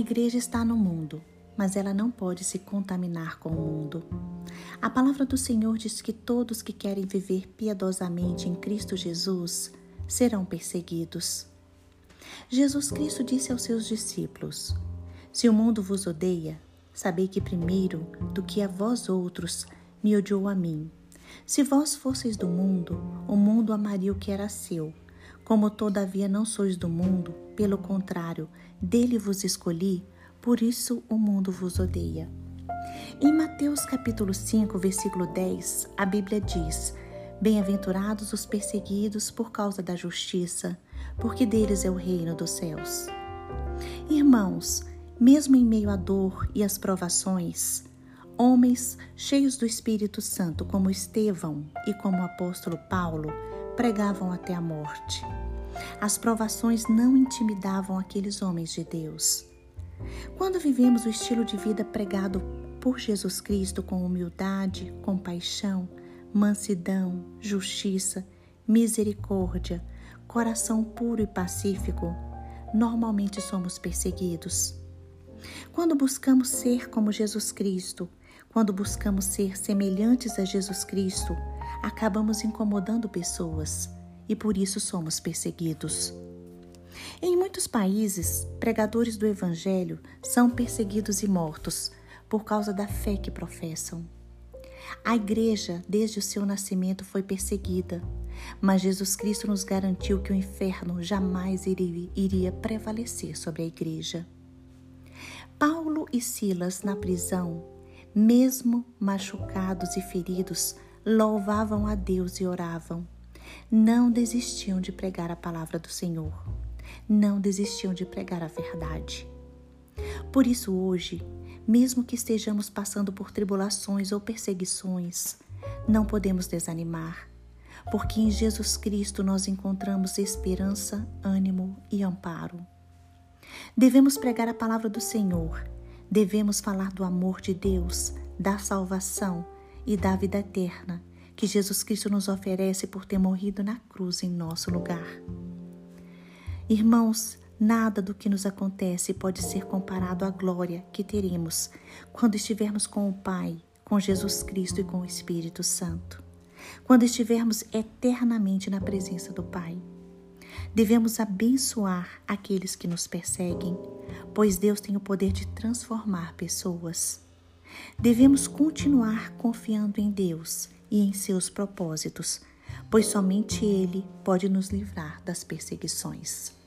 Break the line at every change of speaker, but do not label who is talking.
igreja está no mundo, mas ela não pode se contaminar com o mundo. A palavra do Senhor diz que todos que querem viver piedosamente em Cristo Jesus serão perseguidos. Jesus Cristo disse aos seus discípulos: Se o mundo vos odeia, sabei que primeiro do que a vós outros me odiou a mim. Se vós fosseis do mundo, o mundo amaria o que era seu. Como todavia não sois do mundo, pelo contrário, dele vos escolhi, por isso o mundo vos odeia. Em Mateus capítulo 5, versículo 10, a Bíblia diz: Bem-aventurados os perseguidos por causa da justiça, porque deles é o reino dos céus. Irmãos, mesmo em meio à dor e às provações, homens cheios do Espírito Santo, como Estevão e como o apóstolo Paulo, pregavam até a morte. As provações não intimidavam aqueles homens de Deus. Quando vivemos o estilo de vida pregado por Jesus Cristo com humildade, compaixão, mansidão, justiça, misericórdia, coração puro e pacífico, normalmente somos perseguidos. Quando buscamos ser como Jesus Cristo, quando buscamos ser semelhantes a Jesus Cristo, acabamos incomodando pessoas e por isso somos perseguidos. Em muitos países, pregadores do Evangelho são perseguidos e mortos por causa da fé que professam. A igreja, desde o seu nascimento, foi perseguida, mas Jesus Cristo nos garantiu que o inferno jamais iria prevalecer sobre a igreja. Paulo e Silas, na prisão, mesmo machucados e feridos, louvavam a Deus e oravam não desistiam de pregar a palavra do Senhor, não desistiam de pregar a verdade. Por isso, hoje, mesmo que estejamos passando por tribulações ou perseguições, não podemos desanimar, porque em Jesus Cristo nós encontramos esperança, ânimo e amparo. Devemos pregar a palavra do Senhor, devemos falar do amor de Deus, da salvação e da vida eterna que Jesus Cristo nos oferece por ter morrido na cruz em nosso lugar. Irmãos, nada do que nos acontece pode ser comparado à glória que teremos quando estivermos com o Pai, com Jesus Cristo e com o Espírito Santo. Quando estivermos eternamente na presença do Pai. Devemos abençoar aqueles que nos perseguem, pois Deus tem o poder de transformar pessoas. Devemos continuar confiando em Deus e em seus propósitos, pois somente Ele pode nos livrar das perseguições.